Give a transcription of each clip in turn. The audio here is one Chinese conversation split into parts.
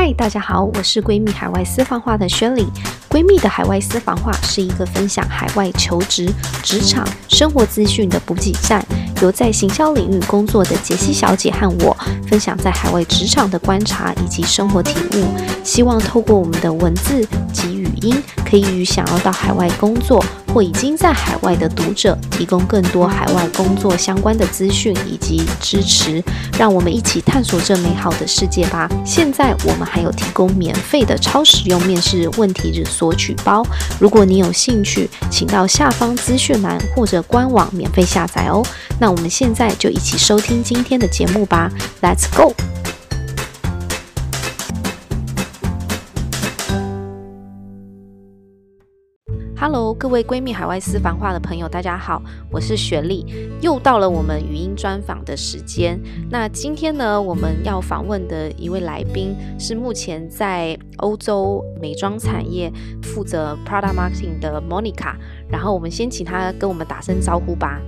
嗨，大家好，我是闺蜜海外私房话的宣礼。闺蜜的海外私房话是一个分享海外求职、职场、生活资讯的补给站，由在行销领域工作的杰西小姐和我分享在海外职场的观察以及生活体悟，希望透过我们的文字及语音，可以与想要到海外工作或已经在海外的读者提供更多海外工作相关的资讯以及支持，让我们一起探索这美好的世界吧。现在我们还有提供免费的超实用面试问题日索取包，如果你有兴趣，请到下方资讯栏或者官网免费下载哦。那我们现在就一起收听今天的节目吧，Let's go！Hello，各位闺蜜海外私房话的朋友，大家好，我是雪莉，又到了我们语音专访的时间。那今天呢，我们要访问的一位来宾是目前在欧洲美妆产业负责 Product Marketing 的 Monica。然后我们先请她跟我们打声招呼吧。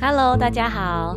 Hello，大家好。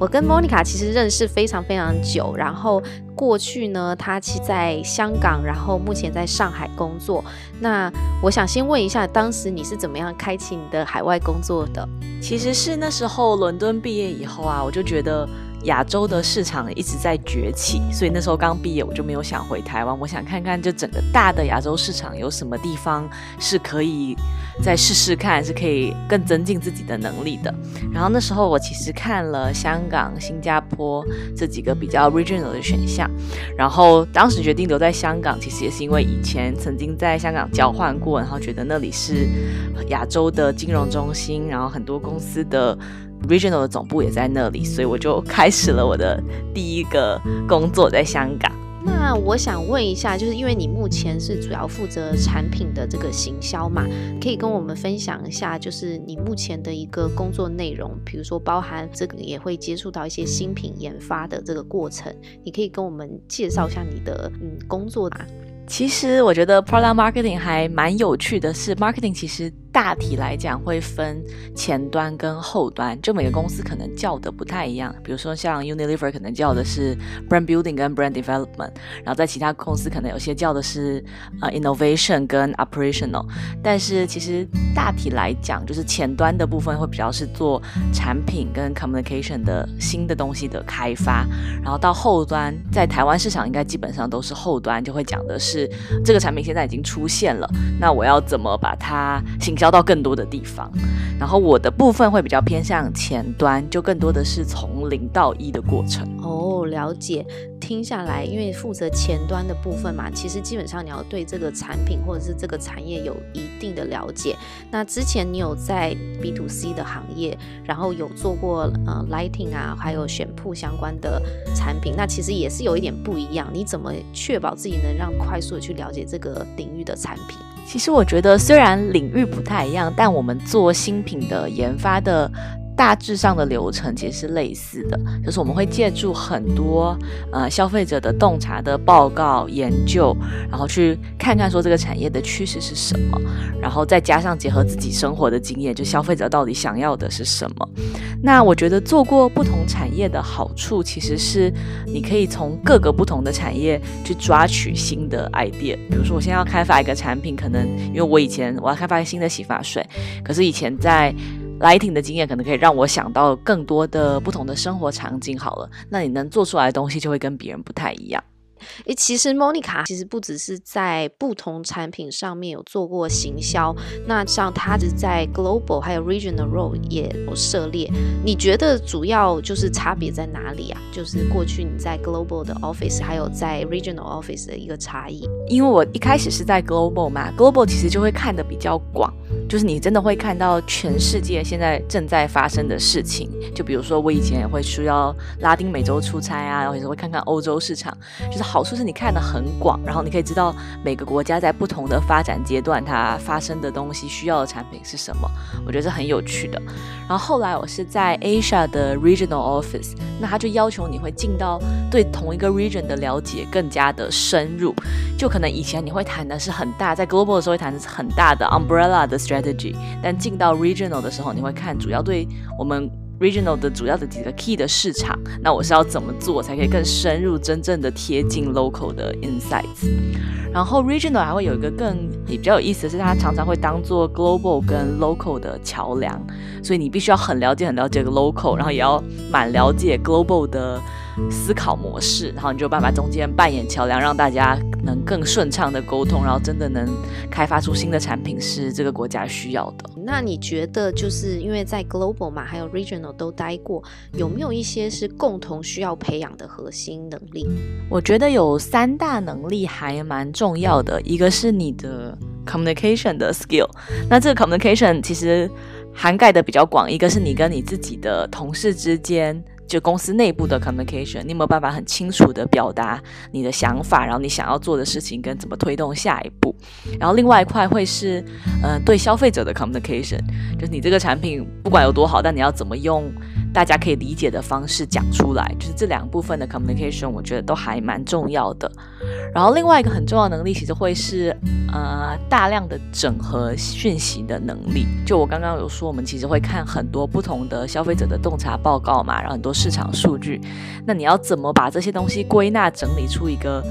我跟 Monica 其实认识非常非常久，然后过去呢，她其在香港，然后目前在上海工作。那我想先问一下，当时你是怎么样开启你的海外工作的？其实是那时候伦敦毕业以后啊，我就觉得。亚洲的市场一直在崛起，所以那时候刚毕业，我就没有想回台湾。我想看看，就整个大的亚洲市场有什么地方是可以再试试看，是可以更增进自己的能力的。然后那时候我其实看了香港、新加坡这几个比较 regional 的选项。然后当时决定留在香港，其实也是因为以前曾经在香港交换过，然后觉得那里是亚洲的金融中心，然后很多公司的。Regional 的总部也在那里，所以我就开始了我的第一个工作在香港。那我想问一下，就是因为你目前是主要负责产品的这个行销嘛，可以跟我们分享一下，就是你目前的一个工作内容，比如说包含这个也会接触到一些新品研发的这个过程，你可以跟我们介绍一下你的嗯工作吗？其实我觉得 Product Marketing 还蛮有趣的是，Marketing 其实。大体来讲会分前端跟后端，就每个公司可能叫的不太一样。比如说像 Unilever 可能叫的是 Brand Building 跟 Brand Development，然后在其他公司可能有些叫的是呃 Innovation 跟 Operational。但是其实大体来讲，就是前端的部分会比较是做产品跟 Communication 的新的东西的开发，然后到后端，在台湾市场应该基本上都是后端，就会讲的是这个产品现在已经出现了，那我要怎么把它行销。交到更多的地方，然后我的部分会比较偏向前端，就更多的是从零到一的过程。哦，了解。听下来，因为负责前端的部分嘛，其实基本上你要对这个产品或者是这个产业有一定的了解。那之前你有在 B to C 的行业，然后有做过呃 lighting 啊，还有选铺相关的产品，那其实也是有一点不一样。你怎么确保自己能让快速的去了解这个领域的产品？其实我觉得，虽然领域不太一样，但我们做新品的研发的。大致上的流程其实是类似的，就是我们会借助很多呃消费者的洞察的报告研究，然后去看看说这个产业的趋势是什么，然后再加上结合自己生活的经验，就消费者到底想要的是什么。那我觉得做过不同产业的好处，其实是你可以从各个不同的产业去抓取新的 idea。比如说我现在要开发一个产品，可能因为我以前我要开发一个新的洗发水，可是以前在 Lighting 的经验可能可以让我想到更多的不同的生活场景。好了，那你能做出来的东西就会跟别人不太一样。诶，其实 Monica 其实不只是在不同产品上面有做过行销，那像她是在 Global 还有 Regional Role 也有涉猎。你觉得主要就是差别在哪里啊？就是过去你在 Global 的 Office 还有在 Regional Office 的一个差异。因为我一开始是在 Global 嘛，Global 其实就会看得比较广，就是你真的会看到全世界现在正在发生的事情。就比如说我以前也会需要拉丁美洲出差啊，然后有时候会看看欧洲市场，就是。好处是你看得很广，然后你可以知道每个国家在不同的发展阶段，它发生的东西需要的产品是什么，我觉得是很有趣的。然后后来我是在 Asia 的 Regional Office，那他就要求你会进到对同一个 region 的了解更加的深入，就可能以前你会谈的是很大，在 Global 的时候会谈的是很大的 umbrella 的 strategy，但进到 Regional 的时候，你会看主要对我们。Regional 的主要的几个 key 的市场，那我是要怎么做才可以更深入、真正的贴近 local 的 insights？然后 regional 还会有一个更也比较有意思的是，它常常会当做 global 跟 local 的桥梁，所以你必须要很了解、很了解个 local，然后也要蛮了解 global 的思考模式，然后你就有办法中间扮演桥梁，让大家更顺畅的沟通，然后真的能开发出新的产品是这个国家需要的。那你觉得就是因为在 global 嘛，还有 regional 都待过，有没有一些是共同需要培养的核心能力？我觉得有三大能力还蛮重要的，一个是你的 communication 的 skill，那这个 communication 其实涵盖的比较广，一个是你跟你自己的同事之间。就公司内部的 communication，你有没有办法很清楚的表达你的想法，然后你想要做的事情跟怎么推动下一步？然后另外一块会是，呃，对消费者的 communication，就是你这个产品不管有多好，但你要怎么用大家可以理解的方式讲出来，就是这两部分的 communication，我觉得都还蛮重要的。然后另外一个很重要能力，其实会是呃大量的整合讯息的能力。就我刚刚有说，我们其实会看很多不同的消费者的洞察报告嘛，然后很多市场数据。那你要怎么把这些东西归纳整理出一个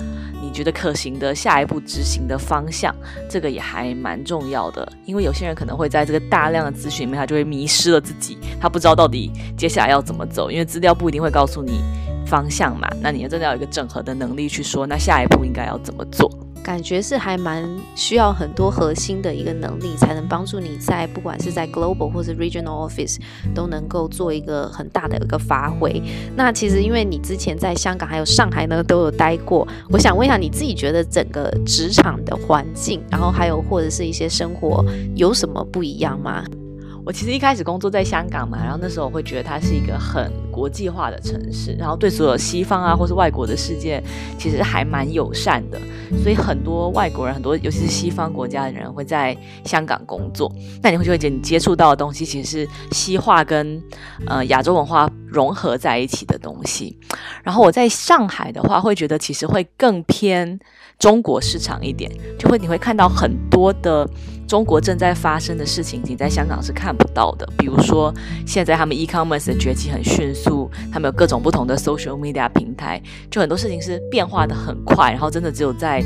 觉得可行的下一步执行的方向？这个也还蛮重要的。因为有些人可能会在这个大量的咨询里面，他就会迷失了自己，他不知道到底接下来要怎么走，因为资料不一定会告诉你。方向嘛，那你要真的要有一个整合的能力去说，那下一步应该要怎么做？感觉是还蛮需要很多核心的一个能力，才能帮助你在不管是在 global 或是 regional office 都能够做一个很大的一个发挥。那其实因为你之前在香港还有上海呢都有待过，我想问一下你自己觉得整个职场的环境，然后还有或者是一些生活有什么不一样吗？我其实一开始工作在香港嘛，然后那时候我会觉得它是一个很国际化的城市，然后对所有西方啊或是外国的世界其实还蛮友善的，所以很多外国人，很多尤其是西方国家的人会在香港工作。那你会觉得你接触到的东西其实是西化跟呃亚洲文化融合在一起的东西。然后我在上海的话，会觉得其实会更偏中国市场一点，就会你会看到很多的。中国正在发生的事情，你在香港是看不到的。比如说，现在他们 e-commerce 的崛起很迅速，他们有各种不同的 social media 平台，就很多事情是变化的很快，然后真的只有在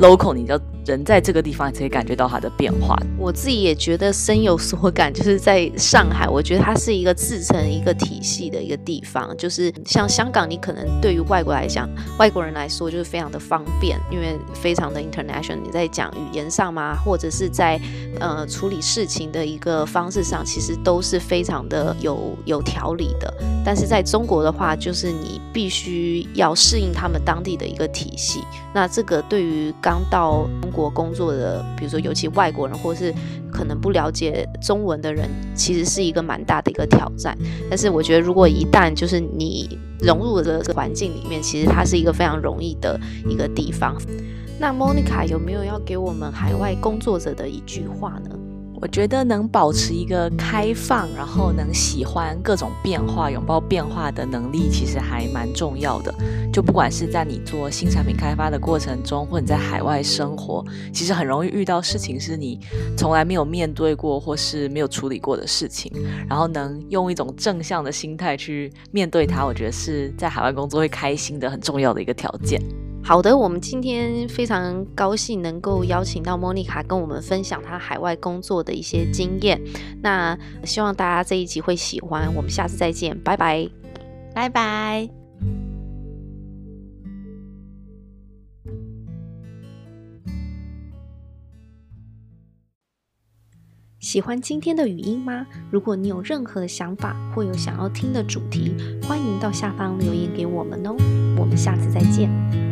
local，你就。人在这个地方你可以感觉到它的变化。我自己也觉得深有所感，就是在上海，我觉得它是一个自成一个体系的一个地方。就是像香港，你可能对于外国来讲，外国人来说就是非常的方便，因为非常的 international。你在讲语言上嘛，或者是在呃处理事情的一个方式上，其实都是非常的有有条理的。但是在中国的话，就是你必须要适应他们当地的一个体系。那这个对于刚到国工作的，比如说尤其外国人，或是可能不了解中文的人，其实是一个蛮大的一个挑战。但是我觉得，如果一旦就是你融入了这个环境里面，其实它是一个非常容易的一个地方。那 Monica 有没有要给我们海外工作者的一句话呢？我觉得能保持一个开放，然后能喜欢各种变化、拥抱变化的能力，其实还蛮重要的。就不管是在你做新产品开发的过程中，或者你在海外生活，其实很容易遇到事情是你从来没有面对过或是没有处理过的事情，然后能用一种正向的心态去面对它，我觉得是在海外工作会开心的很重要的一个条件。好的，我们今天非常高兴能够邀请到 Monica 跟我们分享她海外工作的一些经验。那希望大家这一集会喜欢，我们下次再见，拜拜，拜拜。喜欢今天的语音吗？如果你有任何的想法或有想要听的主题，欢迎到下方留言给我们哦。我们下次再见。